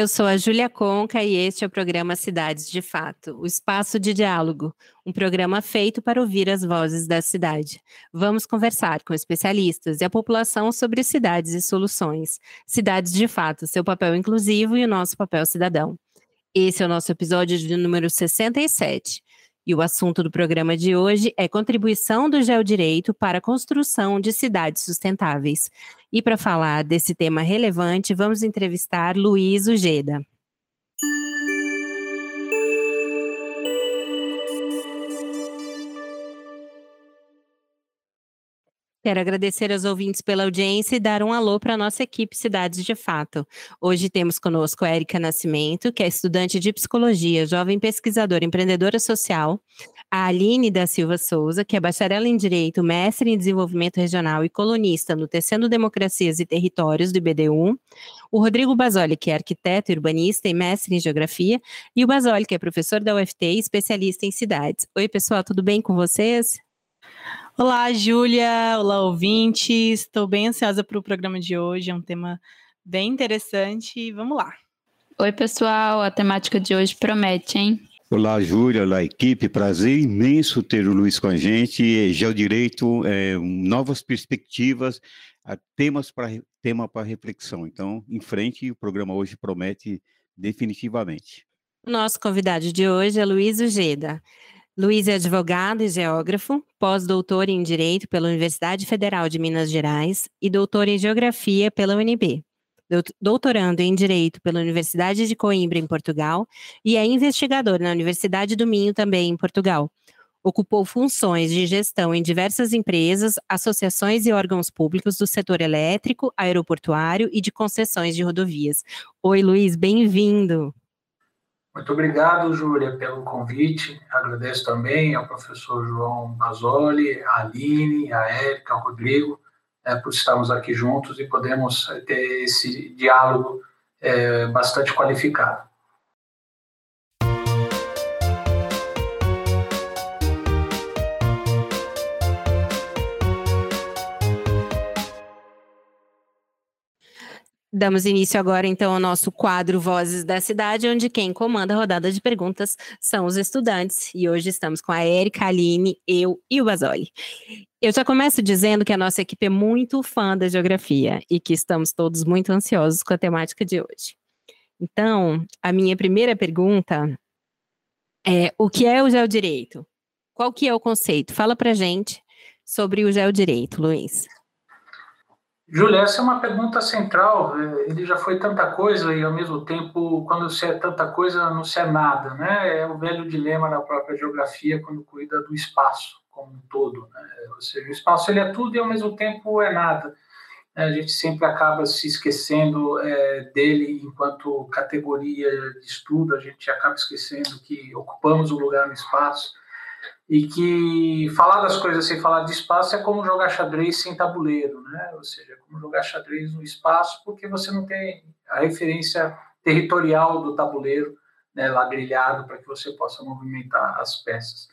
Eu sou a Júlia Conca e este é o programa Cidades de Fato, o espaço de diálogo, um programa feito para ouvir as vozes da cidade. Vamos conversar com especialistas e a população sobre cidades e soluções. Cidades de Fato, seu papel inclusivo e o nosso papel cidadão. Esse é o nosso episódio de número 67. E o assunto do programa de hoje é contribuição do geodireito para a construção de cidades sustentáveis. E para falar desse tema relevante, vamos entrevistar Luiz Ujeda. Quero agradecer aos ouvintes pela audiência e dar um alô para a nossa equipe Cidades de Fato. Hoje temos conosco a Érica Nascimento, que é estudante de psicologia, jovem pesquisadora empreendedora social, a Aline da Silva Souza, que é bacharel em Direito, mestre em Desenvolvimento Regional e colunista no Tecendo Democracias e Territórios do IBD1, o Rodrigo Basoli, que é arquiteto, urbanista e mestre em Geografia, e o Basoli, que é professor da UFT e especialista em cidades. Oi, pessoal, tudo bem com vocês? Olá, Júlia. Olá, ouvintes. Estou bem ansiosa para o programa de hoje. É um tema bem interessante. Vamos lá. Oi, pessoal. A temática de hoje promete, hein? Olá, Júlia. Olá, equipe. Prazer imenso ter o Luiz com a gente. Geodireito, é, novas perspectivas, temas para tema para reflexão. Então, em frente, o programa hoje promete definitivamente. Nosso convidado de hoje é Luiz Ujeda. Luiz é advogado e geógrafo, pós-doutor em Direito pela Universidade Federal de Minas Gerais e doutor em Geografia pela UNB. Doutorando em Direito pela Universidade de Coimbra, em Portugal, e é investigador na Universidade do Minho, também em Portugal. Ocupou funções de gestão em diversas empresas, associações e órgãos públicos do setor elétrico, aeroportuário e de concessões de rodovias. Oi, Luiz, bem-vindo. Muito obrigado, Júlia, pelo convite. Agradeço também ao professor João Basoli, a Aline, a Érica, ao Rodrigo, é, por estarmos aqui juntos e podemos ter esse diálogo é, bastante qualificado. Damos início agora, então, ao nosso quadro Vozes da Cidade, onde quem comanda a rodada de perguntas são os estudantes. E hoje estamos com a Érica, a Aline, eu e o Basoli. Eu já começo dizendo que a nossa equipe é muito fã da geografia e que estamos todos muito ansiosos com a temática de hoje. Então, a minha primeira pergunta é: o que é o geodireito? Qual que é o conceito? Fala pra gente sobre o geodireito, Luiz. Júlia, essa é uma pergunta central. Ele já foi tanta coisa e, ao mesmo tempo, quando se é tanta coisa, não se é nada. Né? É o velho dilema da própria geografia quando cuida do espaço como um todo. Né? Ou seja, o espaço ele é tudo e, ao mesmo tempo, é nada. A gente sempre acaba se esquecendo é, dele enquanto categoria de estudo, a gente acaba esquecendo que ocupamos um lugar no espaço e que falar das coisas sem falar de espaço é como jogar xadrez sem tabuleiro, né? Ou seja, é como jogar xadrez no espaço porque você não tem a referência territorial do tabuleiro né, ladrilhado para que você possa movimentar as peças.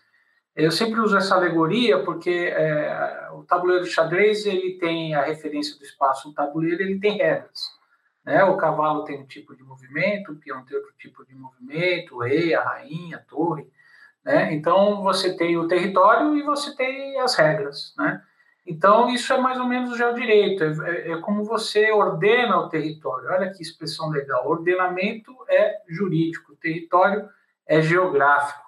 Eu sempre uso essa alegoria porque é, o tabuleiro de xadrez ele tem a referência do espaço, o tabuleiro ele tem regras. Né? O cavalo tem um tipo de movimento, o peão tem outro tipo de movimento, o rei, a rainha, a torre. Né? Então, você tem o território e você tem as regras. Né? Então, isso é mais ou menos o geodireito, é, é, é como você ordena o território. Olha que expressão legal. Ordenamento é jurídico, território é geográfico.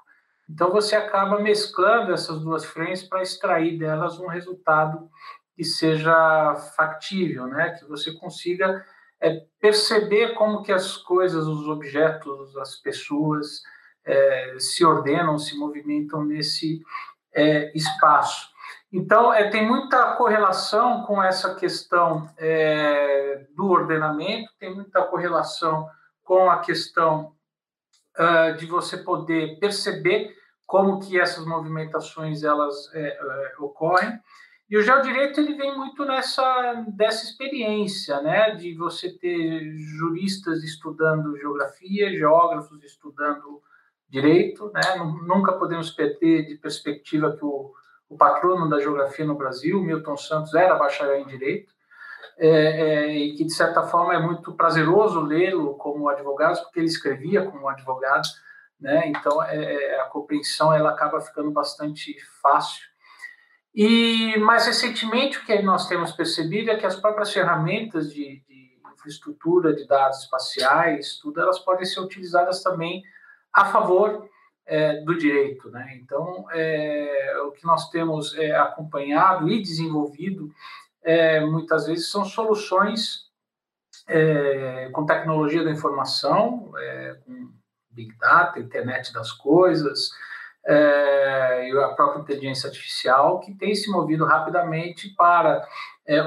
Então, você acaba mesclando essas duas frentes para extrair delas um resultado que seja factível, né? que você consiga é, perceber como que as coisas, os objetos, as pessoas, é, se ordenam, se movimentam nesse é, espaço. Então, é, tem muita correlação com essa questão é, do ordenamento, tem muita correlação com a questão uh, de você poder perceber como que essas movimentações elas é, é, ocorrem. E o geodireito ele vem muito nessa dessa experiência, né, de você ter juristas estudando geografia, geógrafos estudando direito, né? Nunca podemos perder de perspectiva que o, o patrono da geografia no Brasil, Milton Santos, era bacharel em direito. É, é, e que de certa forma é muito prazeroso lê-lo como advogado, porque ele escrevia como advogado, né? Então é, é, a compreensão ela acaba ficando bastante fácil. E mais recentemente o que nós temos percebido é que as próprias ferramentas de, de infraestrutura de dados espaciais, tudo, elas podem ser utilizadas também a favor é, do direito, né? Então é, o que nós temos é, acompanhado e desenvolvido é, muitas vezes são soluções é, com tecnologia da informação, é, com Big Data, internet das coisas, e a própria inteligência artificial, que tem se movido rapidamente para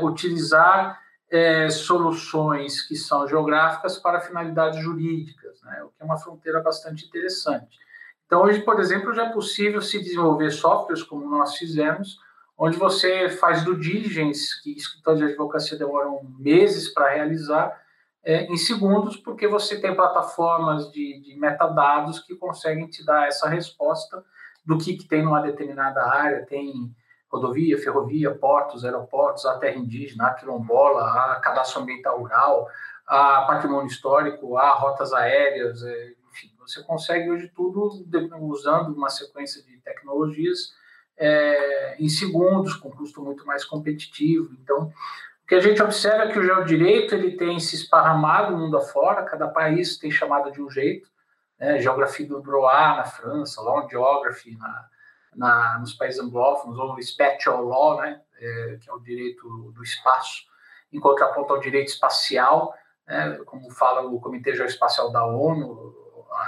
utilizar é, soluções que são geográficas para finalidades jurídicas, né, o que é uma fronteira bastante interessante. Então, hoje, por exemplo, já é possível se desenvolver softwares como nós fizemos, onde você faz do diligence, que escritórios de advocacia demoram meses para realizar, é, em segundos, porque você tem plataformas de, de, metadados que conseguem te dar essa resposta do que, que tem numa determinada área, tem rodovia, ferrovia, portos, aeroportos, a terra indígena, a quilombola, a cadastro ambiental rural, a patrimônio histórico, a rotas aéreas, é, enfim, você consegue hoje tudo usando uma sequência de tecnologias é, em segundos, com custo muito mais competitivo. Então, o que a gente observa é que o geodireito ele tem se esparramado mundo afora, cada país tem chamado de um jeito, né? geografia do Droit na França, Law Geography na, na, nos países anglófonos, ou Spatial Law, né? É, que é o direito do espaço, em contraponto ao direito espacial, né? como fala o Comitê Geoespacial da ONU,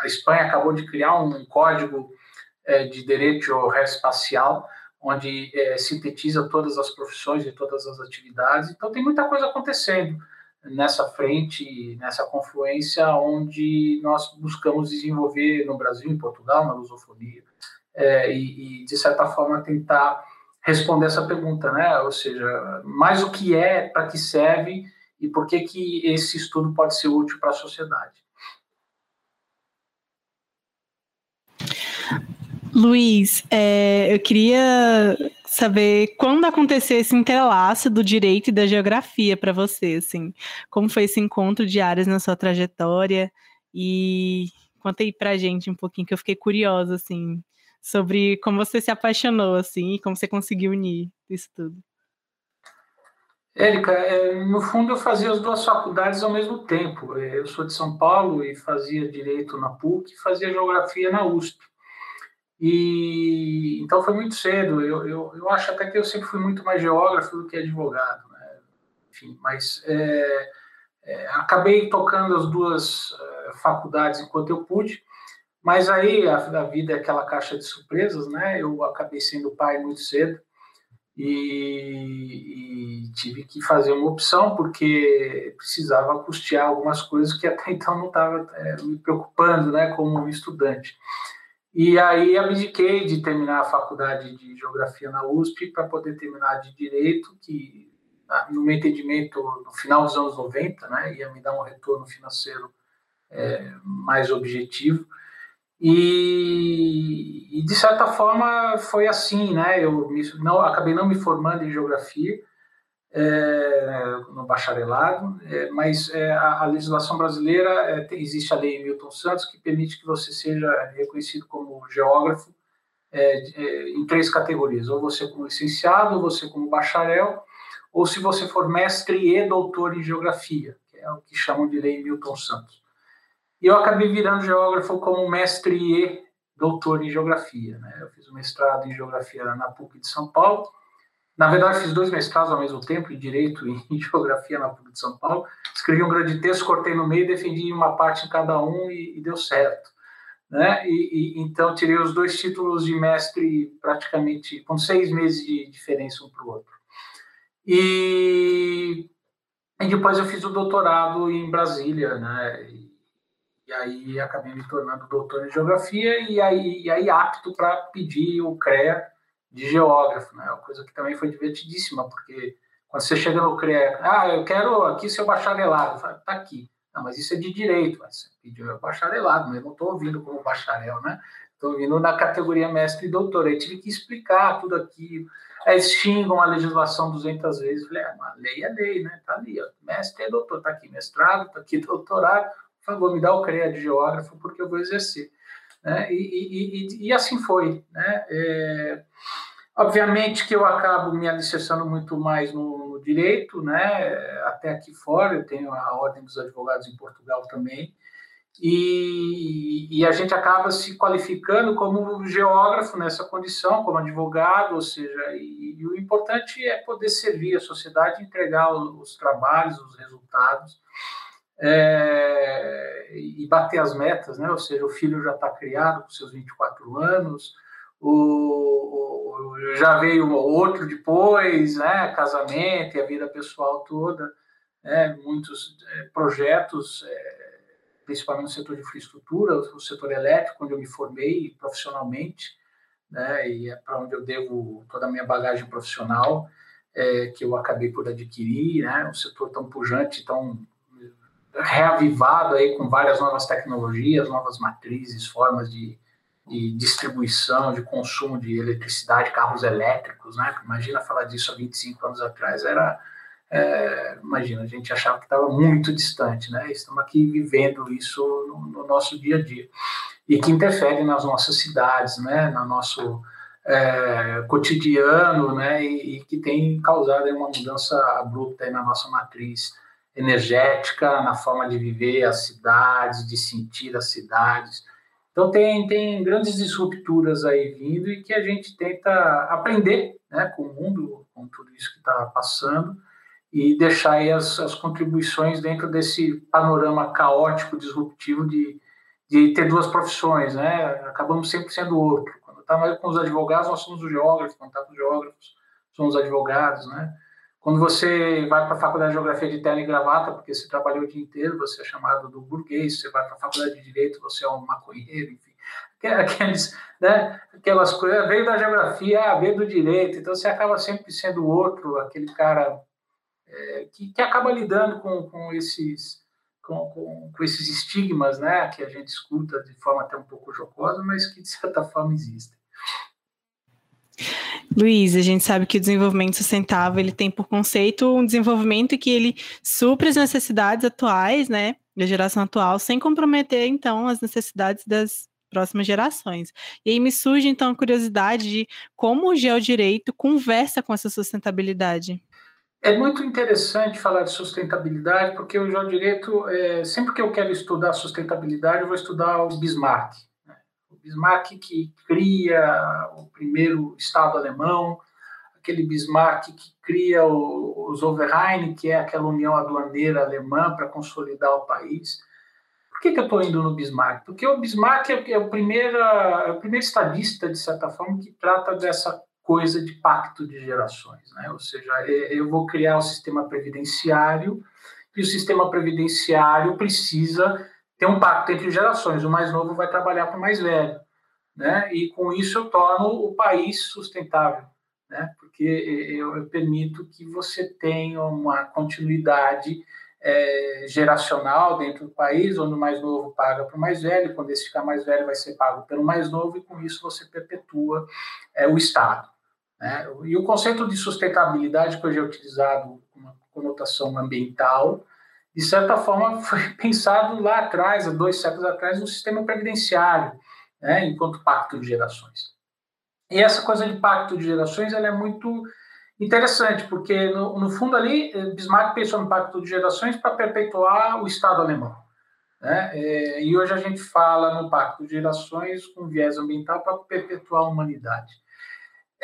a Espanha acabou de criar um código é, de direito espacial, onde é, sintetiza todas as profissões e todas as atividades. Então, tem muita coisa acontecendo nessa frente, nessa confluência, onde nós buscamos desenvolver no Brasil, em Portugal, na lusofonia, é, e, e, de certa forma, tentar responder essa pergunta, né? Ou seja, mais o que é, para que serve e por que, que esse estudo pode ser útil para a sociedade. Luiz, é, eu queria saber quando aconteceu esse entrelaço do direito e da geografia para você, assim, como foi esse encontro de áreas na sua trajetória e conta aí pra gente um pouquinho que eu fiquei curiosa, assim, sobre como você se apaixonou, assim, e como você conseguiu unir isso tudo. Érica, é, no fundo eu fazia as duas faculdades ao mesmo tempo. É, eu sou de São Paulo e fazia direito na PUC e fazia geografia na USP. E então foi muito cedo. Eu, eu, eu acho até que eu sempre fui muito mais geógrafo do que advogado, né? Enfim, mas é, é, acabei tocando as duas é, faculdades enquanto eu pude. Mas aí a, a, vida é aquela caixa de surpresas, né? Eu acabei sendo pai muito cedo e, e tive que fazer uma opção porque precisava custear algumas coisas que até então não estava é, me preocupando, né? Como estudante. E aí abdiquei de terminar a faculdade de geografia na USP para poder terminar de direito, que no meu entendimento no final dos anos 90, né, ia me dar um retorno financeiro é, mais objetivo. E, e, de certa forma foi assim, né? Eu me, não acabei não me formando em geografia, é, no bacharelado, é, mas é, a, a, legislação brasileira, é, tem, existe a lei Milton Santos, que permite que você seja reconhecido como geógrafo é, é, em três categorias, ou você como licenciado, ou você como bacharel, ou se você for mestre e doutor em geografia, que é o que chamam de lei Milton Santos. E eu acabei virando geógrafo como mestre e doutor em geografia. Né? Eu fiz o mestrado em geografia na PUC de São Paulo, na verdade, fiz dois mestrados ao mesmo tempo, em Direito e em Geografia na PUC de São Paulo. Escrevi um grande texto, cortei no meio, defendi uma parte em cada um e, e deu certo. Né? E, e, então, tirei os dois títulos de mestre praticamente com seis meses de diferença um para o outro. E, e, depois eu fiz o doutorado em Brasília, né? E aí acabei me tornando doutor em geografia e aí, e aí apto para pedir o CREA de geógrafo, né? Uma coisa que também foi divertidíssima, porque quando você chega no CREA, ah, eu quero aqui seu bacharelado, falo, tá aqui. Não, mas isso é de direito, mas pediu bacharelado, mas eu não estou ouvindo como bacharel, né? Estou vindo na categoria mestre e doutor. Aí tive que explicar tudo aquilo. Aí xingam a legislação 200 vezes. Falei, ah, mas lei é lei, né? Tá ali, ó. mestre é doutor, tá aqui mestrado, tá aqui doutorado. Por favor, me dá o CREA de geógrafo, porque eu vou exercer. Né? E, e, e, e assim foi. Né? É, obviamente que eu acabo me alicerçando muito mais no, no direito, né? até aqui fora, eu tenho a Ordem dos Advogados em Portugal também, e, a gente acaba se qualificando como geógrafo nessa condição, como advogado, ou seja, e o importante é poder servir a sociedade, entregar os, os trabalhos, os resultados, é, e bater as metas, né? Ou seja, o filho já está criado com seus 24 anos, o, o, já veio outro depois, né? Casamento e a vida pessoal toda, né? muitos é, projetos. É, principalmente no setor de infraestrutura, o setor elétrico, onde eu me formei profissionalmente, né, e é para onde eu devo toda a minha bagagem profissional, é, que eu acabei por adquirir, né, um setor tão pujante, tão reavivado aí com várias novas tecnologias, novas matrizes, formas de, de distribuição, de consumo de eletricidade, carros elétricos, né? Imagina falar disso há 25 anos atrás, era é, imagina, a gente achava que estava muito distante, né? Estamos aqui vivendo isso no, no, nosso dia a dia e que interfere nas nossas cidades, né? No nosso é, cotidiano, né? E, e, que tem causado uma mudança abrupta na nossa matriz energética, na forma de viver as cidades, de sentir as cidades. Então tem, tem grandes disrupturas aí vindo e que a gente tenta aprender né, com o mundo, com tudo isso que está passando, e deixar as, as contribuições dentro desse panorama caótico, disruptivo de, de ter duas profissões, né? Acabamos sempre sendo outro. Quando estava com os advogados, nós somos os geógrafos, quando está com os geógrafos, somos os advogados, né? Quando você vai para a faculdade de geografia de terno e gravata, porque você trabalhou o dia inteiro, você é chamado do burguês, você vai para a faculdade de direito, você é um maconheiro, enfim. Aqueles, né, aquelas coisas, veio da geografia, veio do direito, então você acaba sempre sendo outro, aquele cara é, que, que, acaba lidando com, com esses com, com, com, esses estigmas, né, que a gente escuta de forma até um pouco jocosa, mas que de certa forma existem. Luiz, a gente sabe que o desenvolvimento sustentável ele tem por conceito um desenvolvimento que ele supra as necessidades atuais, né, da geração atual, sem comprometer então as necessidades das próximas gerações. E aí me surge então a curiosidade de como o geodireito conversa com essa sustentabilidade. É muito interessante falar de sustentabilidade, porque o geodireito, é, sempre que eu quero estudar sustentabilidade, eu vou estudar o Bismarck. Bismarck que cria o primeiro Estado alemão, aquele Bismarck que cria o, o Zollverein, que é aquela união aduaneira alemã para consolidar o país. Por que, que eu estou indo no Bismarck? Porque o Bismarck é, é, o primeiro, é o primeiro estadista, de certa forma, que trata dessa coisa de pacto de gerações, né? Ou seja, é, eu vou criar o um sistema previdenciário e o sistema previdenciário precisa ter um pacto entre gerações. O mais novo vai trabalhar para o mais velho, né? E com isso eu torno o país sustentável, né? Porque eu, eu permito que você tenha uma continuidade é, geracional dentro do país, onde o mais novo paga para o mais velho, quando esse ficar mais velho vai ser pago pelo mais novo, e com isso você perpetua é, o Estado. Né? E o conceito de sustentabilidade, que hoje é utilizado com uma conotação ambiental, de certa forma foi pensado lá atrás, há dois séculos atrás, no sistema previdenciário, né? enquanto pacto de gerações. E essa coisa de pacto de gerações ela é muito interessante, porque no, no fundo ali Bismarck pensou no pacto de gerações para perpetuar o Estado alemão. Né? É, e hoje a gente fala no pacto de gerações com viés ambiental para perpetuar a humanidade.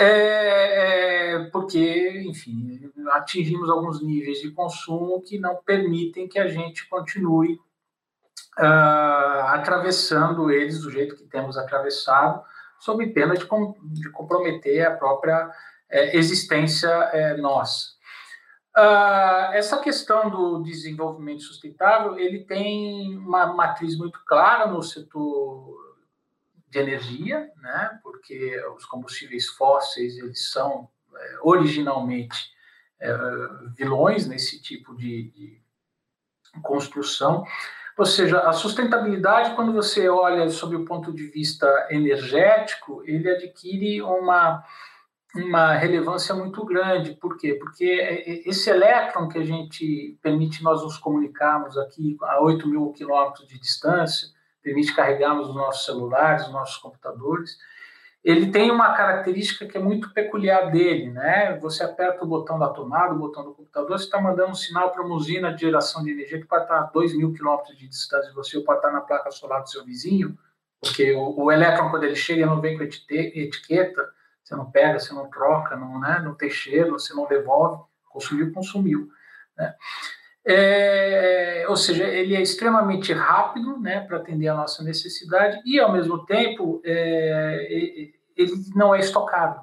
É, é, porque, enfim, atingimos alguns níveis de consumo que não permitem que a gente continue uh, atravessando eles do jeito que temos atravessado, sob pena de, com, de comprometer a própria é, existência é, nossa. Uh, essa questão do desenvolvimento sustentável, ele tem uma matriz muito clara no setor de energia, né? Porque os combustíveis fósseis eles são é, originalmente é, vilões nesse tipo de, de construção. Ou seja, a sustentabilidade, quando você olha sob o ponto de vista energético, ele adquire uma uma relevância muito grande. Por quê? Porque é, é, esse elétron que a gente permite nós nos comunicarmos aqui a 8 mil quilômetros de distância, permite carregarmos os nossos celulares, os nossos computadores, ele tem uma característica que é muito peculiar dele, né? Você aperta o botão da tomada, o botão do computador, você está mandando um sinal para uma usina de geração de energia que pode estar a 2 mil quilômetros de distância de você, ou pode estar na placa solar do seu vizinho, porque o, o elétron, quando ele chega, não vem com etiqueta, você não pega, você não troca, não, né, não tem cheiro, você não devolve, consumiu, consumiu. Né? É, ou seja, ele é extremamente rápido né, para atender a nossa necessidade e, ao mesmo tempo, é, ele não é estocado.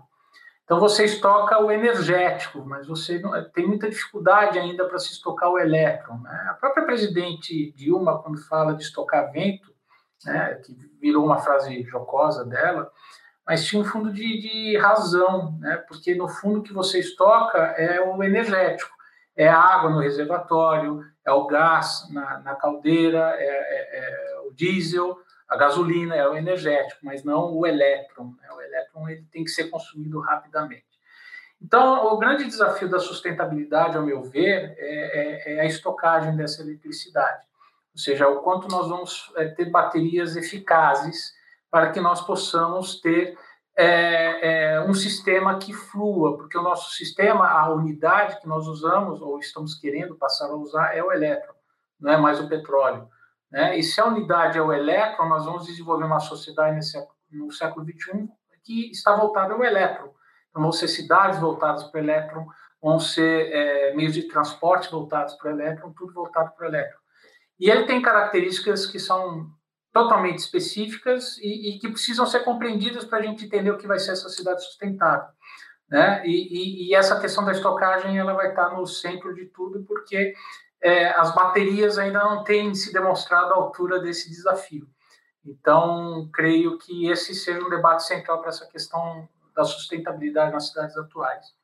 Então, você estoca o energético, mas você não, tem muita dificuldade ainda para se estocar o elétron. Né? A própria presidente Dilma, quando fala de estocar vento, né, que virou uma frase jocosa dela, mas tinha um fundo de, de razão, né? porque no fundo que você estoca é o energético, é a água no reservatório, é o gás na, na caldeira, é, é, é, o diesel, a gasolina, é o energético, mas não o elétron. Né? O elétron ele tem que ser consumido rapidamente. Então, o grande desafio da sustentabilidade, ao meu ver, é, é, é a estocagem dessa eletricidade, ou seja, o quanto nós vamos é, ter baterias eficazes para que nós possamos ter é, é, um sistema que flua, porque o nosso sistema, a unidade que nós usamos, ou estamos querendo passar a usar, é o elétron, não é mais o petróleo. Né? E se a unidade é o elétron, nós vamos desenvolver uma sociedade nesse, no século XXI que está voltada ao elétron. Então, vão ser cidades voltadas para o elétron, vão ser é, meios de transporte voltados para o elétron, tudo voltado para o elétron. E ele tem características que são totalmente específicas e, e que precisam ser compreendidas para a gente entender o que vai ser essa cidade sustentável. Né? E, e, e, essa questão da estocagem ela vai estar no centro de tudo, porque é, as baterias ainda não têm se demonstrado à altura desse desafio. Então, creio que esse seja um debate central para essa questão da sustentabilidade nas cidades atuais.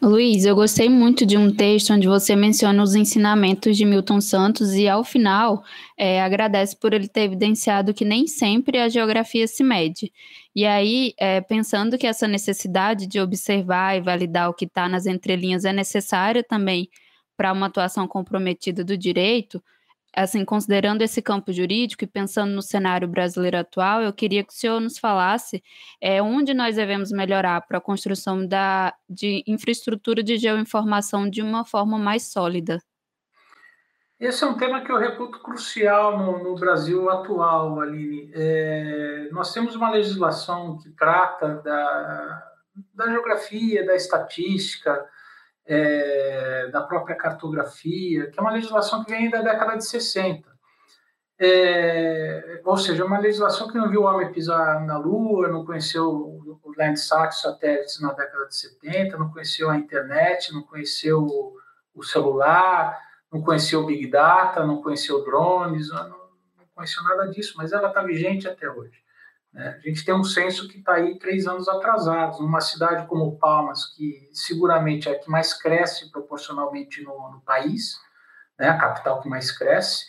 Luiz, eu gostei muito de um texto onde você menciona os ensinamentos de Milton Santos e, ao final, é, agradece por ele ter evidenciado que nem sempre a geografia se mede. E aí, é, pensando que essa necessidade de observar e validar o que está nas entrelinhas é necessária também para uma atuação comprometida do direito, assim, considerando esse campo jurídico e pensando no cenário brasileiro atual, eu queria que o senhor nos falasse é, onde nós devemos melhorar para a construção da, de infraestrutura de geoinformação de uma forma mais sólida. Esse é um tema que eu reputo crucial no, no Brasil atual, Aline. É, nós temos uma legislação que trata da, da geografia, da estatística, é, da própria cartografia, que é uma legislação que vem da década de 60. É, ou seja, uma legislação que não viu o homem pisar na Lua, não conheceu o Landsat satélites na década de 70, não conheceu a internet, não conheceu o celular, não conheceu Big Data, não conheceu drones, não, não conheceu nada disso, mas ela está vigente até hoje. Né? A gente tem um censo que está aí três anos atrasados. Numa cidade como Palmas, que seguramente é a que mais cresce proporcionalmente no, no país, né? a capital que mais cresce,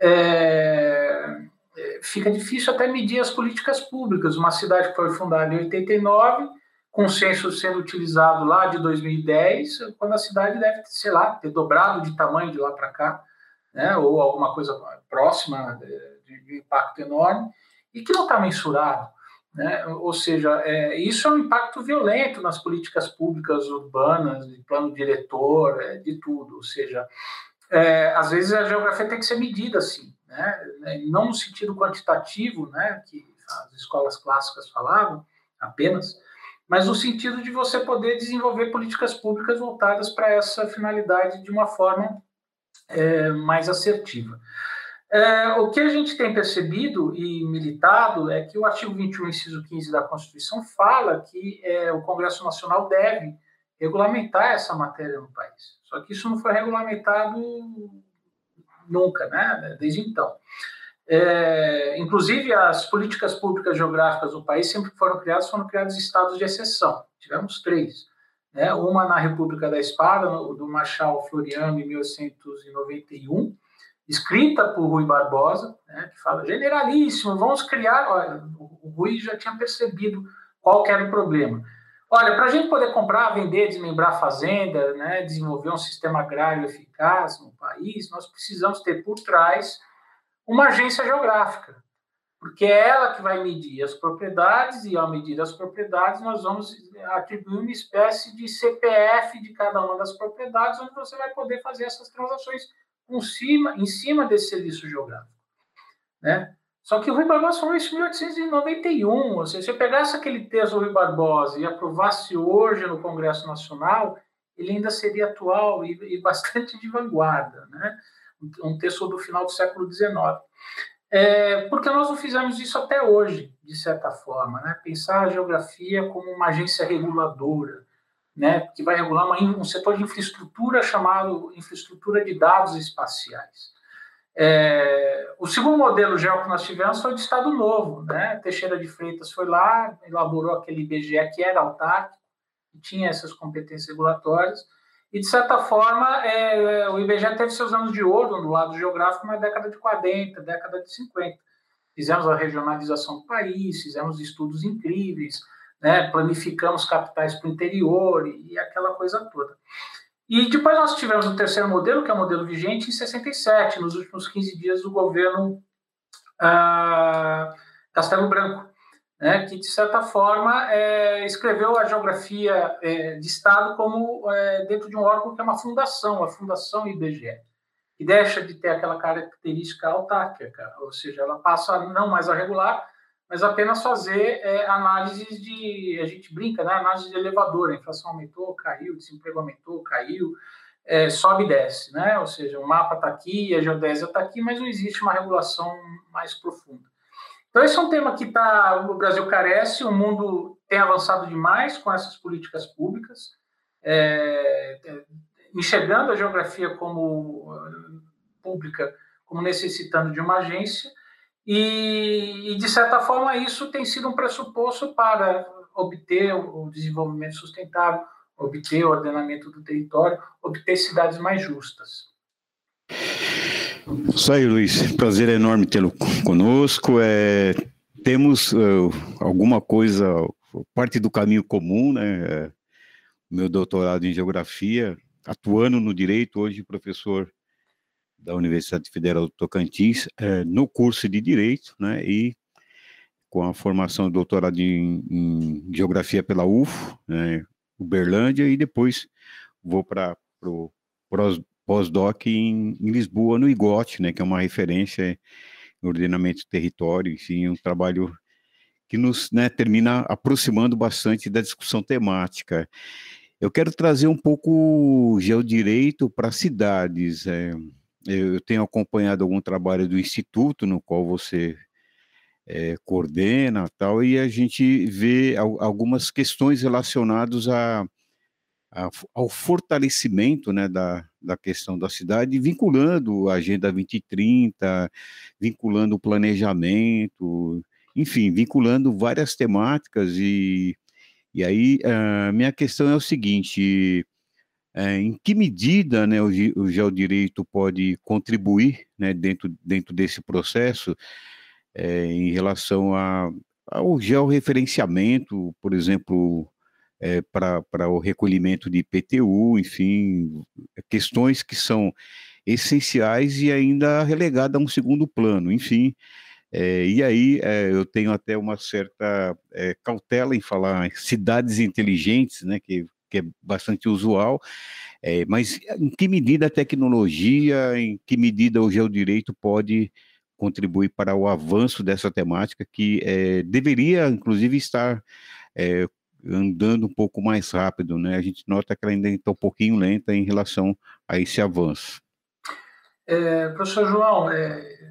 é, é, fica difícil até medir as políticas públicas. Uma cidade que foi fundada em 89, com o censo sendo utilizado lá de 2010, quando a cidade deve, sei lá, ter dobrado de tamanho de lá para cá, né? ou alguma coisa próxima de, de impacto enorme e que não está mensurado. Né? Ou seja, é, isso é um impacto violento nas políticas públicas urbanas, de plano diretor, é, de tudo. Ou seja, é, às vezes a geografia tem que ser medida assim, né? não no sentido quantitativo, né? que as escolas clássicas falavam apenas, mas no sentido de você poder desenvolver políticas públicas voltadas para essa finalidade de uma forma é, mais assertiva. É, o que a gente tem percebido e militado é que o artigo 21, inciso 15 da Constituição fala que é, o Congresso Nacional deve regulamentar essa matéria no país. Só que isso não foi regulamentado nunca, né? Desde então. É, inclusive, as políticas públicas geográficas do país sempre foram criadas, foram criados estados de exceção. Tivemos três. Né? Uma na República da Espada, do Marshal Floriano, em 1891, escrita por Rui Barbosa, né, que fala, generalíssimo, vamos criar... Olha, o Rui já tinha percebido qual era o problema. Olha, para a gente poder comprar, vender, desmembrar fazenda, né, desenvolver um sistema agrário eficaz no país, nós precisamos ter por trás uma agência geográfica, porque é ela que vai medir as propriedades e, ao medir as propriedades, nós vamos atribuir uma espécie de CPF de cada uma das propriedades, onde você vai poder fazer essas transações em cima, em cima desse serviço geográfico. Né? Só que o Rui Barbosa falou isso em 1891. Ou seja, se eu pegasse aquele texto do Rui Barbosa e aprovasse hoje no Congresso Nacional, ele ainda seria atual e, e bastante de vanguarda. Né? Um texto do final do século XIX. É, porque nós não fizemos isso até hoje, de certa forma. Né? Pensar a geografia como uma agência reguladora, né? que vai regular uma, um setor de infraestrutura chamado infraestrutura de dados espaciais. É, o segundo modelo geo que nós tivemos foi do Estado Novo. Né? Teixeira de Freitas foi lá, elaborou aquele IBGE que era autárquico, que tinha essas competências regulatórias, e, de certa forma, é, o IBGE teve seus anos de ouro no lado geográfico na década de 40, década de 50. Fizemos a regionalização do país, fizemos estudos incríveis, né? planificamos capitais para o interior e, e aquela coisa toda. E depois nós tivemos o terceiro modelo, que é o modelo vigente, em 67, nos últimos 15 dias do governo ah, Castelo Branco, né, que, de certa forma, é, escreveu a geografia é, de Estado como é, dentro de um órgão que é uma fundação, a Fundação IBGE, que deixa de ter aquela característica autárquica, ou seja, ela passa não mais a regular, mas apenas fazer é, análises de. A gente brinca, né? Análise de elevador. A inflação aumentou, caiu, desemprego aumentou, caiu, é, sobe e desce, né? Ou seja, o mapa está aqui, a geodésia está aqui, mas não existe uma regulação mais profunda. Então, esse é um tema que tá, o Brasil carece, o mundo tem avançado demais com essas políticas públicas, é, é enxergando a geografia como pública como necessitando de uma agência, e, e, de certa forma, isso tem sido um pressuposto para obter o desenvolvimento sustentável, obter o ordenamento do território, obter cidades mais justas. Isso aí, Luiz. Prazer enorme tê-lo conosco. É, temos uh, alguma coisa, parte do caminho comum, né? É, meu doutorado em geografia, atuando no direito, hoje professor da Universidade Federal do Tocantins é, no curso de Direito, né, e com a formação doutorado em, em Geografia pela UFO, né, Uberlândia, e depois vou para o pós-doc em, em, Lisboa, no IGOT, né, que é uma referência em ordenamento do território, enfim, um trabalho que nos né, termina aproximando bastante da discussão temática. Eu quero trazer um pouco geodireito para cidades. É, eu tenho acompanhado algum trabalho do instituto no qual você é, coordena tal e a gente vê algumas questões relacionadas a, a, ao fortalecimento né, da, da questão da cidade, vinculando a Agenda 2030, vinculando o planejamento, enfim, vinculando várias temáticas e, e aí a minha questão é o seguinte, é, em que medida né, o, o geodireito pode contribuir né, dentro, dentro desse processo é, em relação a, ao georreferenciamento, por exemplo, é, para o recolhimento de IPTU, enfim, questões que são essenciais e ainda relegadas a um segundo plano, enfim. É, e aí é, eu tenho até uma certa é, cautela em falar cidades inteligentes, né, que que é bastante usual, é, mas em que medida a tecnologia, em que medida o geodireito pode contribuir para o avanço dessa temática que é, deveria, inclusive, estar é, andando um pouco mais rápido, né? A gente nota que ela ainda está um pouquinho lenta em relação a esse avanço. É, professor João, é,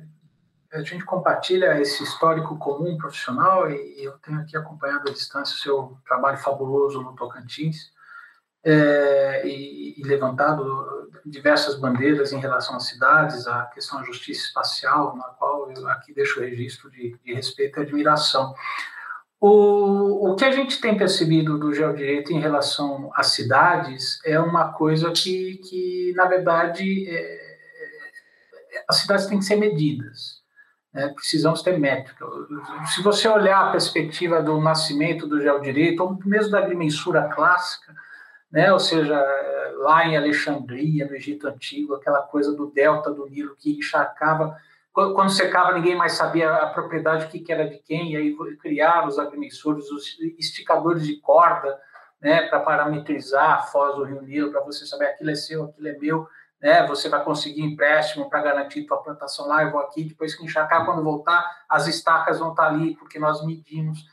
a gente compartilha esse histórico comum profissional e eu tenho aqui acompanhado à distância o seu trabalho fabuloso no Tocantins. É, e, e, levantado diversas bandeiras em relação às cidades, a questão da justiça espacial, na qual eu aqui deixo o registro de, de respeito e admiração. O, o que a gente tem percebido do geodireito em relação às cidades é uma coisa que, que na verdade, é, é as cidades têm que ser medidas. Né? Precisamos ter métrica. Se você olhar a perspectiva do nascimento do geodireito, ou mesmo da agrimensura clássica, né? ou seja, lá em Alexandria, no Egito Antigo, aquela coisa do delta do Nilo que encharcava quando secava, ninguém mais sabia a propriedade, o que, era de quem, e aí criaram os agrimensores, os esticadores de corda, né, para parametrizar a foz do Rio Nilo, para você saber aquilo é seu, aquilo é meu, né, você vai conseguir empréstimo para garantir tua plantação lá, eu vou aqui, depois que encharcar, quando voltar, as estacas vão estar tá ali, porque nós medimos.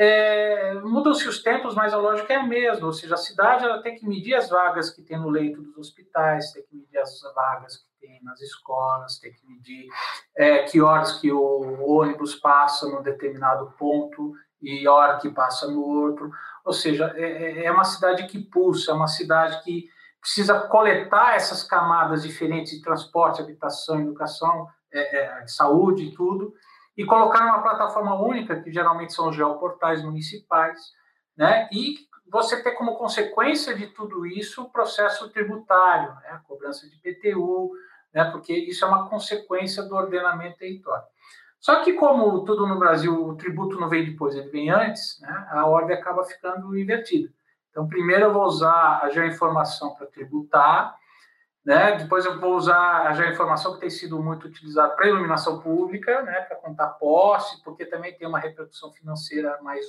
É, Mudam-se os tempos, mas a lógica é a mesma, ou seja, a cidade ela tem que medir as vagas que tem no leito dos hospitais, tem que medir as vagas tem nas escolas, tem que medir é, que horas que o ônibus passa num determinado ponto e hora que passa no outro. Ou seja, é, é, é uma cidade que pulsa, é uma cidade que precisa coletar essas camadas diferentes de transporte, habitação, educação, é, é, saúde e tudo, e colocar numa plataforma única, que geralmente são os geoportais municipais, né? E você ter como consequência de tudo isso o processo tributário, né? a cobrança de PTU, né? porque isso é uma consequência do ordenamento territorial. Só que, como tudo no Brasil, o tributo não vem depois, ele vem antes, né? a ordem acaba ficando invertida. Então, primeiro eu vou usar a geoinformação para tributar, né? depois eu vou usar a geoinformação que tem sido muito utilizada para iluminação pública, né? para contar posse, porque também tem uma repercussão financeira mais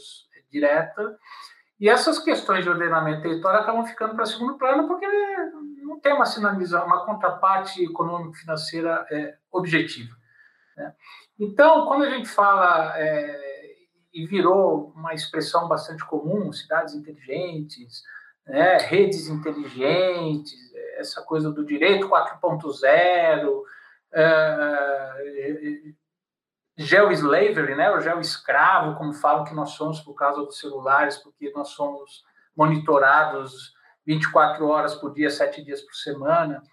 direta, e essas questões de ordenamento territorial acabam ficando para segundo plano porque não tem uma sinalização, uma contraparte econômico-financeira é, objetiva. Né? Então, quando a gente fala, é, e virou uma expressão bastante comum, cidades inteligentes, né, redes inteligentes, essa coisa do direito 4.0, é, geoslavery, né, o geoescravo, como falam que nós somos por causa dos celulares, porque nós somos monitorados 24 horas por dia, 7 dias por semana.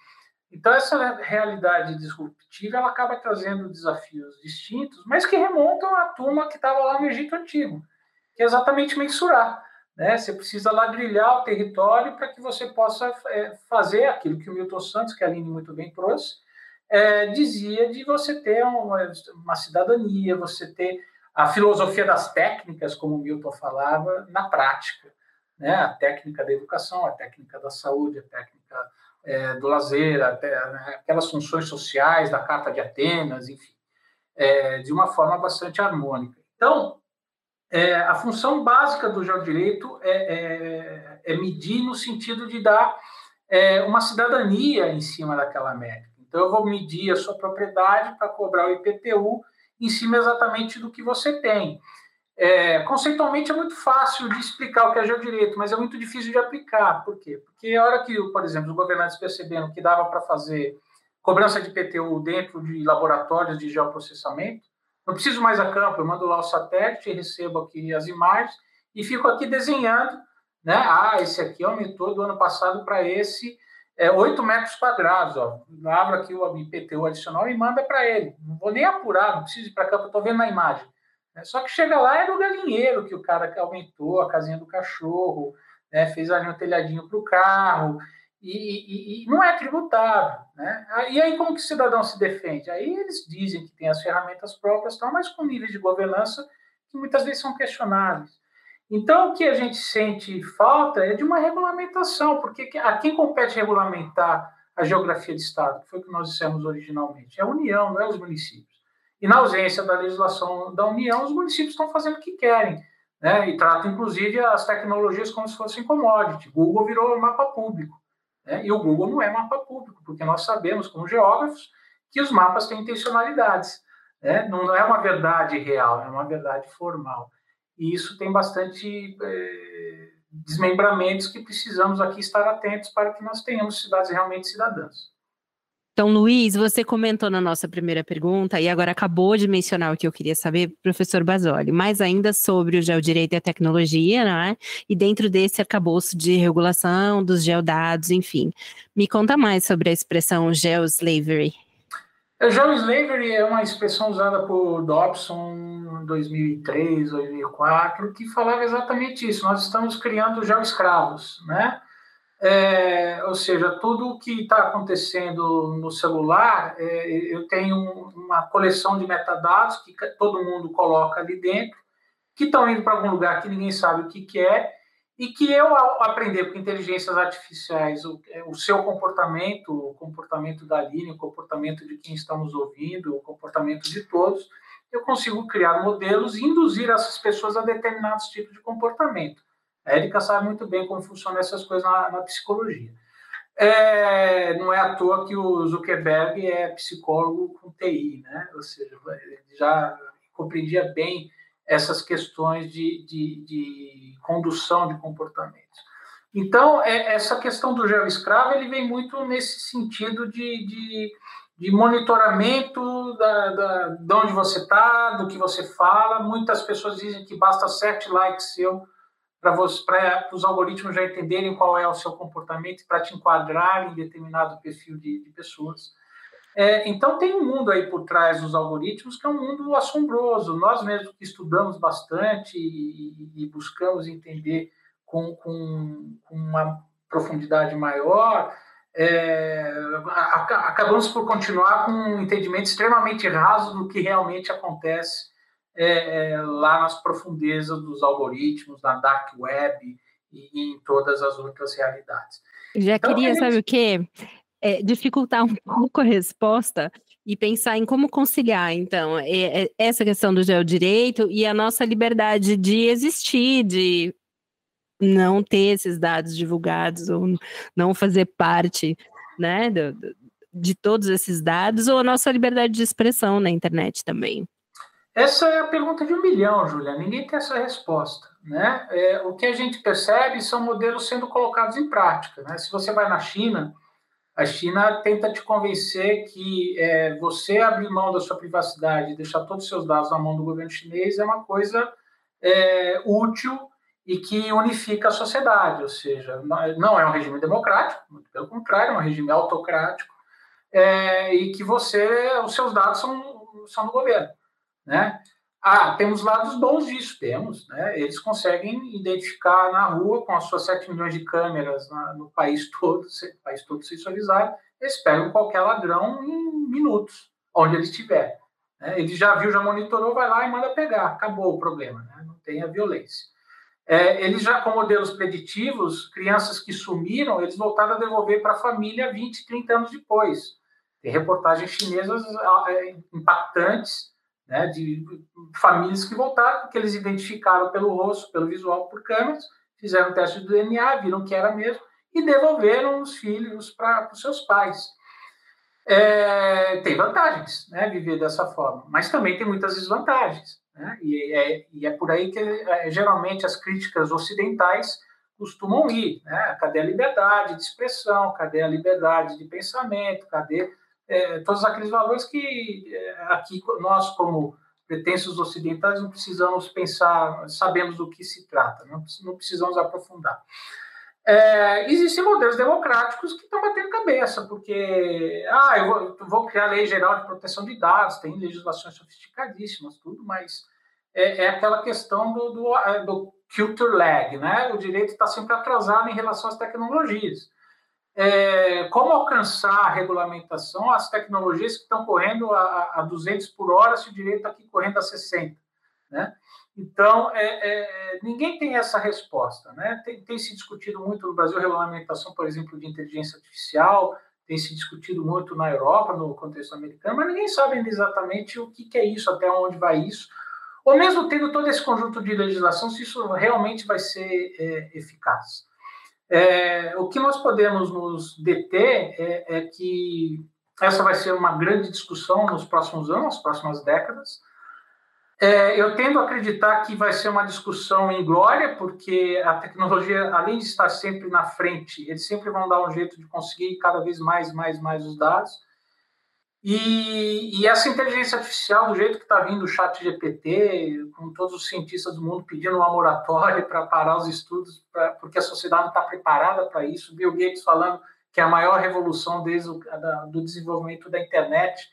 Então, essa realidade disruptiva ela acaba trazendo desafios distintos, mas que remontam à turma que estava lá no Egito Antigo, que é exatamente mensurar. Né? Você precisa ladrilhar o território para que você possa é, fazer aquilo que o Milton Santos, que a Aline muito bem trouxe, é, dizia de você ter uma, uma, cidadania, você ter a filosofia das técnicas, como Milton falava, na prática. Né? A técnica da educação, a técnica da saúde, a técnica é, do lazer, até, né? aquelas funções sociais da Carta de Atenas, enfim, é, de uma forma bastante harmônica. Então, é, a função básica do geodireito é, é, é medir no sentido de dar é, uma cidadania em cima daquela métrica. Então, eu vou medir a sua propriedade para cobrar o IPTU em cima exatamente do que você tem. É, conceitualmente é muito fácil de explicar o que é geodireito, mas é muito difícil de aplicar. Por quê? Porque a hora que, por exemplo, os governantes perceberam que dava para fazer cobrança de IPTU dentro de laboratórios de geoprocessamento, não preciso mais a campo, eu mando lá o satélite, recebo aqui as imagens e fico aqui desenhando, né? Ah, esse aqui aumentou do ano passado para esse é, 8 metros quadrados. Ó. Abro aqui o IPTU adicional e manda para ele. Não vou nem apurar, não preciso ir para cá, estou vendo na imagem. É, só que chega lá é no galinheiro que o cara aumentou a casinha do cachorro, né, fez ali um telhadinho para o carro, e, e, e, não é tributável. Né? E aí, como que o cidadão se defende? Aí eles dizem que tem as ferramentas próprias, tal, mas com níveis de governança que muitas vezes são questionáveis. Então, o que a gente sente falta é de uma regulamentação, porque a quem compete regulamentar a geografia de Estado, que foi o que nós dissemos originalmente, é a União, não é os municípios. E na ausência da legislação da União, os municípios estão fazendo o que querem, né? e tratam, inclusive, as tecnologias como se fossem commodity. Google virou mapa público, né? e o Google não é mapa público, porque nós sabemos, como geógrafos, que os mapas têm intencionalidades. Né? Não é uma verdade real, é uma verdade formal. E isso tem bastante é, desmembramentos que precisamos aqui estar atentos para que nós tenhamos cidades realmente cidadãs. Então, Luiz, você comentou na nossa primeira pergunta e agora acabou de mencionar o que eu queria saber, professor Basoli, mais ainda sobre o geodireito e a tecnologia, né? E dentro desse arcabouço de regulação dos geodados, enfim. Me conta mais sobre a expressão geoslavery. A geoslavery é uma expressão usada por Dobson em 2003, 2004, que falava exatamente isso. Nós estamos criando geoescravos, né? É, ou seja, tudo o que está acontecendo no celular, é, eu tenho uma coleção de metadados que todo mundo coloca ali dentro, que estão indo para algum lugar que ninguém sabe o que, que é, e que eu, ao aprender com inteligências artificiais o, é, o seu comportamento, o comportamento da linha, o comportamento de quem estamos ouvindo, o comportamento de todos, eu consigo criar modelos e induzir essas pessoas a determinados tipos de comportamento. A Érica sabe muito bem como funcionam essas coisas na, na psicologia. É, não é à toa que o Zuckerberg é psicólogo com TI, né? Ou seja, ele já compreendia bem essas questões de, de, de condução de comportamentos. Então, é, essa questão do gel escravo ele vem muito nesse sentido de, de, de monitoramento da, da, de onde você está, do que você fala. Muitas pessoas dizem que basta sete likes seu para os algoritmos já entenderem qual é o seu comportamento para te enquadrar em determinado perfil de, de pessoas. É, então, tem um mundo aí por trás dos algoritmos que é um mundo assombroso. Nós mesmos que estudamos bastante e, e buscamos entender com, com, com, uma profundidade maior, é, acabamos por continuar com um entendimento extremamente raso do que realmente acontece é, é, lá nas profundezas dos algoritmos, na dark web e, em todas as outras realidades. Já então, queria, gente... sabe o quê? É, dificultar um pouco a resposta e pensar em como conciliar, então, é, é, essa questão do geodireito e a nossa liberdade de existir, de não ter esses dados divulgados ou não fazer parte, né, do, de todos esses dados, ou a nossa liberdade de expressão na internet também. Essa é a pergunta de um milhão, Julia. Ninguém tem essa resposta. Né? É, o que a gente percebe são modelos sendo colocados em prática. Né? Se você vai na China, a China tenta te convencer que é, você abrir mão da sua privacidade deixar todos os seus dados na mão do governo chinês é uma coisa é, útil e que unifica a sociedade. Ou seja, não é um regime democrático, pelo contrário, é um regime autocrático é, e que você, os seus dados são, são do governo. Né? Ah, temos lados bons disso, temos. Né? Eles conseguem identificar na rua, com as suas 7 milhões de câmeras na, no país todo, o país todo sensorizado, eles pegam qualquer ladrão em minutos, onde ele estiver. Né? Ele já viu, já monitorou, vai lá e manda pegar, acabou o problema, né? não tem a violência. É, eles já, com modelos preditivos, crianças que sumiram, eles voltaram a devolver para a família 20, 30 anos depois. Tem reportagens chinesas ah, é, impactantes né, de famílias que voltaram, porque eles identificaram pelo rosto, pelo visual, por câmeras, fizeram teste de DNA, viram que era mesmo, e devolveram os filhos para os seus pais. É, tem vantagens, né, viver dessa forma, mas também tem muitas desvantagens. Né, e, é, e é por aí que é, geralmente as críticas ocidentais costumam ir. Né, cadê a liberdade de expressão? Cadê a liberdade de pensamento? Cadê é, todos aqueles valores que é, aqui nós, como pretensos ocidentais, não precisamos pensar, sabemos do que se trata, não, não precisamos aprofundar. É, existem modelos democráticos que estão batendo cabeça, porque ah, eu vou, vou, criar lei geral de proteção de dados, tem legislações sofisticadíssimas, tudo, mas é, é aquela questão do, do, do culture lag, né? O direito está sempre atrasado em relação às tecnologias é, como alcançar a regulamentação, as tecnologias que estão correndo a, a 200 por hora, se o direito aqui correndo a 60, né? Então, é, é, ninguém tem essa resposta, né? Tem, tem, se discutido muito no Brasil regulamentação, por exemplo, de inteligência artificial, tem se discutido muito na Europa, no contexto americano, mas ninguém sabe exatamente o que, que é isso, até onde vai isso, ou mesmo tendo todo esse conjunto de legislação, se isso realmente vai ser é, eficaz. É, o que nós podemos nos deter é, é, que essa vai ser uma grande discussão nos próximos anos, nas próximas décadas. É, eu tendo a acreditar que vai ser uma discussão em glória, porque a tecnologia, além de estar sempre na frente, eles sempre vão dar um jeito de conseguir cada vez mais, mais, mais os dados. E, e, essa inteligência artificial, do jeito que está vindo o chat GPT, com todos os cientistas do mundo pedindo uma moratória para parar os estudos, pra, porque a sociedade não está preparada para isso, Bill Gates falando que é a maior revolução desde o da, do desenvolvimento da internet.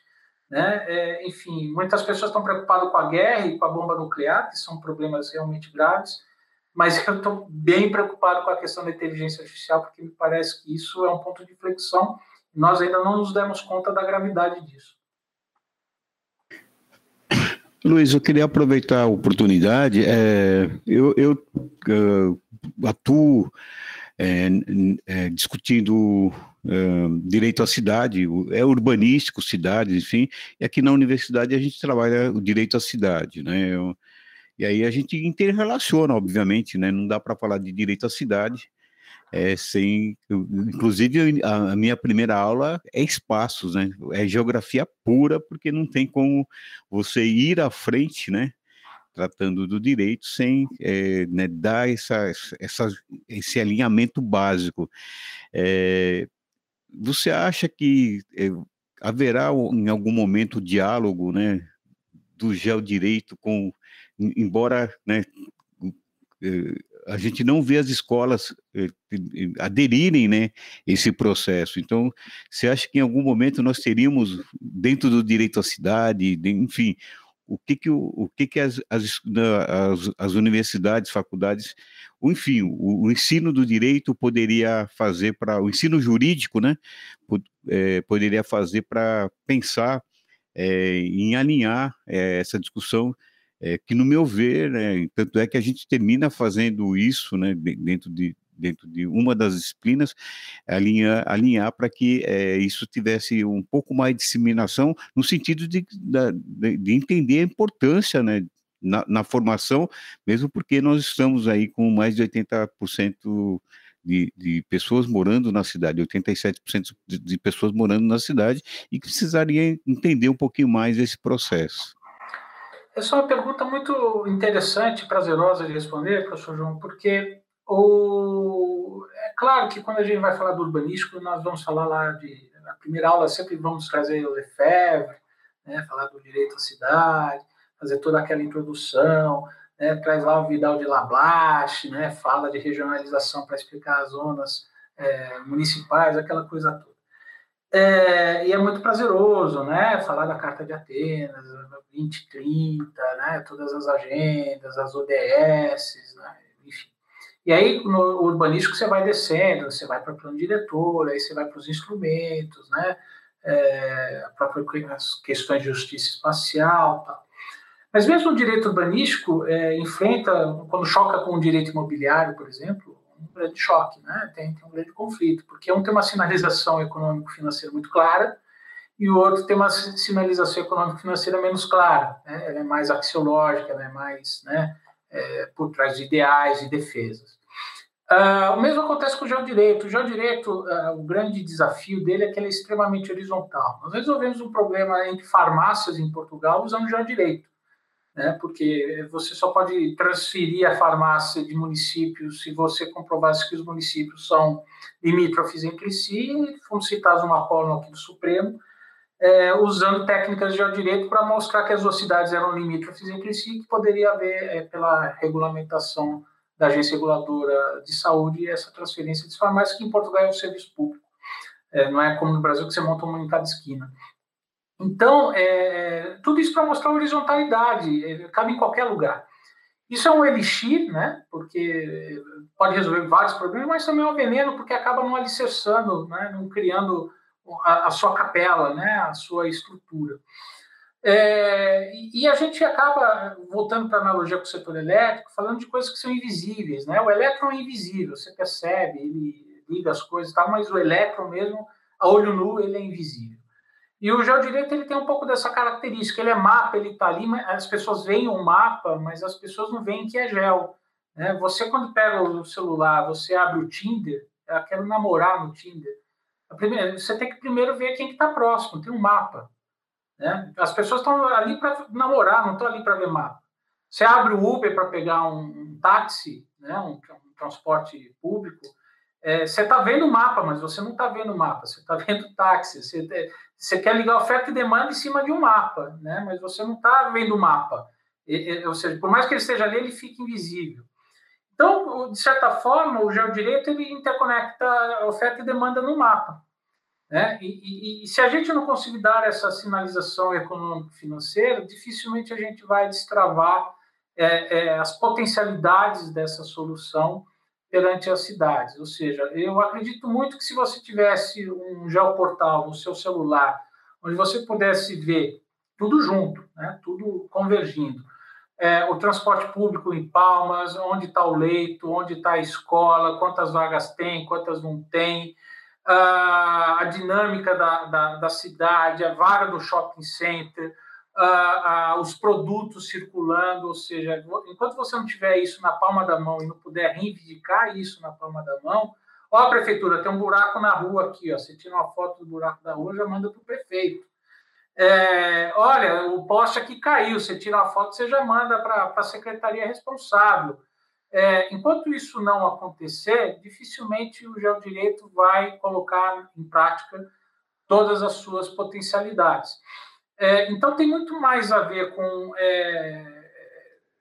Né? É, enfim, muitas pessoas estão preocupadas com a guerra e com a bomba nuclear, que são problemas realmente graves, mas eu estou bem preocupado com a questão da inteligência artificial, porque me parece que isso é um ponto de inflexão nós ainda não nos demos conta da gravidade disso. Luiz, eu queria aproveitar a oportunidade. É, eu, eu uh, atuo é, é, discutindo uh, direito à cidade, é urbanístico, cidades, enfim, e aqui na universidade a gente trabalha o direito à cidade, né? Eu, e aí a gente interrelaciona, obviamente, né? Não dá para falar de direito à cidade é, sem, inclusive a, minha primeira aula é espaços, né? É geografia pura, porque não tem como você ir à frente, né? Tratando do direito sem é, né, dar essa, essa, esse alinhamento básico. É, você acha que é, haverá em algum momento diálogo, né? Do geodireito com, embora, né? A gente não vê as escolas eh, aderirem, né, esse processo. Então, você acha que em algum momento nós teríamos dentro do direito à cidade, enfim, o que que o, o que que as, as, as, as universidades, faculdades, enfim, o, o, ensino do direito poderia fazer para o ensino jurídico, né, é, poderia fazer para pensar é, em alinhar é, essa discussão é, que no meu ver, né, tanto é que a gente termina fazendo isso, né, dentro de dentro de uma das disciplinas, alinhar, alinhar para que é, isso tivesse um pouco mais de disseminação, no sentido de, de, de entender a importância né, na, na, formação, mesmo porque nós estamos aí com mais de 80% de, de pessoas morando na cidade, 87% de, de pessoas morando na cidade, e que precisaria entender um pouquinho mais esse processo. Essa é uma pergunta muito interessante, prazerosa de responder, professor João, porque o... é claro que quando a gente vai falar do urbanístico, nós vamos falar lá de. Na primeira aula, sempre vamos trazer o Lefebvre, né, falar do direito à cidade, fazer toda aquela introdução, né, traz lá o Vidal de Lablache, né, fala de regionalização para explicar as zonas é, municipais, aquela coisa toda. É, e é muito prazeroso, né? Falar da Carta de Atenas, 2030, né? Todas as agendas, as ODS, né? enfim. E aí, no urbanístico, você vai descendo, você vai para o plano diretor, aí você vai para os instrumentos, né? É, própria as questões de justiça espacial, tal. Mas mesmo o direito urbanístico é, enfrenta, quando choca com o direito imobiliário, por exemplo, um grande choque, né? tem, tem um grande conflito, porque um tem uma sinalização econômico-financeira muito clara e o outro tem uma sinalização econômico-financeira menos clara, né? ela é mais axiológica, ela é mais né, é, por trás de ideais e defesas. Uh, o mesmo acontece com o geodireito. O geodireito, uh, o grande desafio dele é que ele é extremamente horizontal. Nós resolvemos um problema entre farmácias em Portugal usando o geodireito né? porque você só pode transferir a farmácia de municípios se você comprovasse que os municípios são limítrofes entre si, fomos citados uma forma aqui do Supremo, é, usando técnicas de direito para mostrar que as duas cidades eram limítrofes entre si, que poderia haver, é, pela regulamentação da Agência Reguladora de Saúde, essa transferência de farmácias, que em Portugal é um serviço público. É, não é como no Brasil que você monta uma em cada esquina. Então, é, tudo isso para mostrar horizontalidade, é, cabe em qualquer lugar. Isso é um elixir, né? Porque pode resolver vários problemas, mas também é um veneno, porque acaba não alicerçando, né? não criando a, a sua capela, né? a sua estrutura. É, e a gente acaba, voltando para a analogia com o setor elétrico, falando de coisas que são invisíveis. Né? O elétron é invisível, você percebe, ele liga as coisas e tal, mas o elétron mesmo, a olho nu, ele é invisível. E o geodireito ele tem um pouco dessa característica, ele é mapa, ele está ali, as pessoas veem o mapa, mas as pessoas não veem que é gel. Né? Você, quando pega o celular, você abre o Tinder, eu quero namorar no Tinder, primeira, você tem que primeiro ver quem está que tá próximo, tem um mapa. Né? As pessoas estão ali para namorar, não estão ali para ver mapa. Você abre o Uber para pegar um, um táxi, né? um, um transporte público, é, você está vendo o mapa, mas você não está vendo o mapa, você está vendo táxi, você, você quer ligar oferta e demanda em cima de um mapa, né? mas você não está vendo o mapa. ou seja, por mais que ele esteja ali, ele fica invisível. Então, de certa forma, o geodireito ele interconecta oferta e demanda no mapa. Né? E, e, e, se a gente não conseguir dar essa sinalização econômico-financeira, dificilmente a gente vai destravar é, é, as potencialidades dessa solução perante as cidades. Ou seja, eu acredito muito que se você tivesse um geoportal no seu celular, onde você pudesse ver tudo junto, né? tudo convergindo, é, o transporte público em Palmas, onde está o leito, onde está a escola, quantas vagas tem, quantas não tem, a, a dinâmica da, da, da, cidade, a vaga do shopping center, os produtos circulando, ou seja, enquanto você não tiver isso na palma da mão e não puder reivindicar isso na palma da mão, ó, a prefeitura tem um buraco na rua aqui, ó, você tira uma foto do buraco da rua, já manda para o prefeito. É, olha, o poste aqui caiu, você tira a foto, você já manda para a secretaria responsável. É, enquanto isso não acontecer, dificilmente o geodireito vai colocar em prática todas as suas potencialidades. É, então, tem muito mais a ver com é,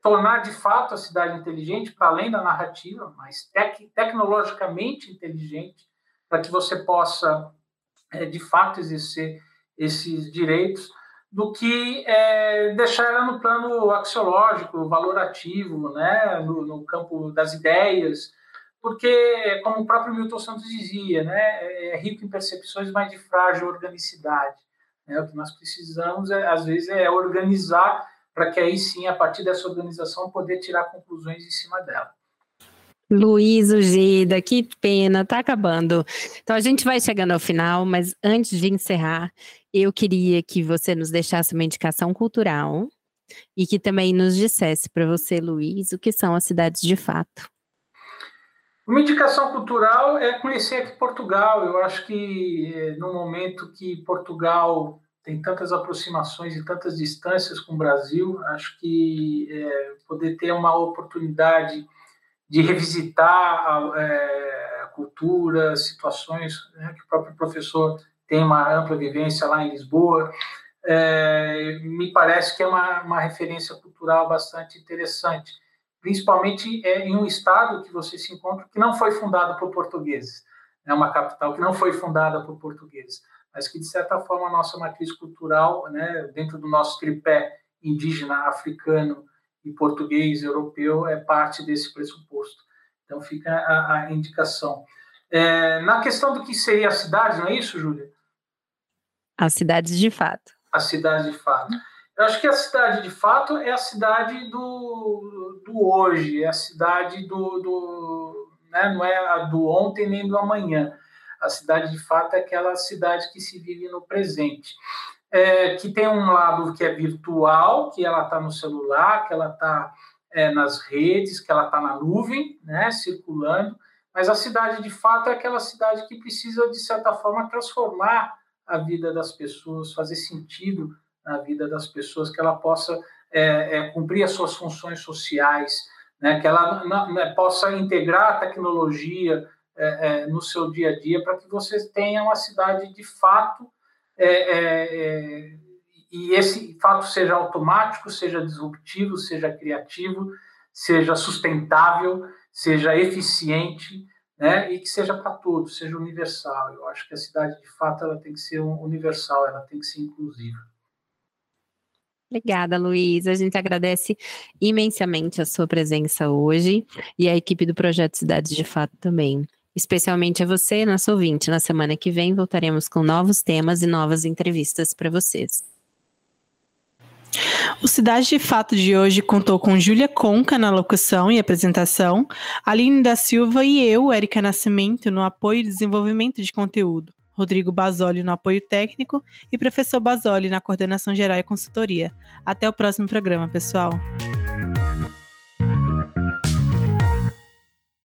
tornar de fato a cidade inteligente, para além da narrativa, mas tec tecnologicamente inteligente, para que você possa, é, de fato, exercer esses direitos do que é, deixar ela no plano axiológico, valorativo, né, no, no, campo das ideias, porque, como o próprio Milton Santos dizia, né, é rico em percepções, mas de frágil organicidade. Né? O que nós precisamos, é, às vezes, é organizar para que aí sim, a partir dessa organização, poder tirar conclusões em cima dela. Luiz Ugida, que pena, tá acabando. Então a gente vai chegando ao final, mas antes de encerrar, eu queria que você nos deixasse uma indicação cultural e que também nos dissesse para você, Luiz, o que são as cidades de fato. Uma indicação cultural é conhecer aqui Portugal. Eu acho que eh, no momento que Portugal tem tantas aproximações e tantas distâncias com o Brasil, acho que é, poder ter uma oportunidade de revisitar a, é, cultura, situações né, que o próprio professor tem uma ampla vivência lá em Lisboa. É, me parece que é uma, uma referência cultural bastante interessante, principalmente é, em um estado que você se encontra que não foi fundado por portugueses, é uma capital que não foi fundada por portugueses, mas que de certa forma a nossa matriz cultural, né, dentro do nosso tripé indígena, africano e português europeu é parte desse pressuposto. Então fica a, a indicação. É, na questão do que seria a cidade, não é isso, Júlia? As cidades de fato. A cidade de fato. Eu acho que a cidade de fato é a cidade do, do hoje, é a cidade do, do né, não é a do ontem nem do amanhã. A cidade de fato é aquela cidade que se vive no presente é, que tem um lado que é virtual, que ela está no celular, que ela está é, nas redes, que ela está na nuvem, né, circulando, mas a cidade de fato é aquela cidade que precisa, de certa forma, transformar a vida das pessoas, fazer sentido na vida das pessoas, que ela possa é, é, cumprir as suas funções sociais, né, que ela possa integrar a tecnologia é, é, no seu dia a dia, para que você tenha uma cidade de fato é, é, e esse fato seja automático, seja disruptivo, seja criativo, seja sustentável, seja eficiente, né, e que seja para todos, seja universal. Eu acho que a cidade, de fato, ela tem que ser universal, ela tem que ser inclusiva. Obrigada, Luiz. A gente agradece imensamente a sua presença hoje e a equipe do Projeto Cidades de Fato também especialmente a você, nosso ouvinte. Na semana que vem voltaremos com novos temas e novas entrevistas para vocês. O Cidade de Fato de hoje contou com Júlia Conca na locução e apresentação, Aline da Silva e eu, Érica Nascimento, no apoio e desenvolvimento de conteúdo, Rodrigo Basoli no apoio técnico e professor Basoli na coordenação geral e consultoria. Até o próximo programa, pessoal.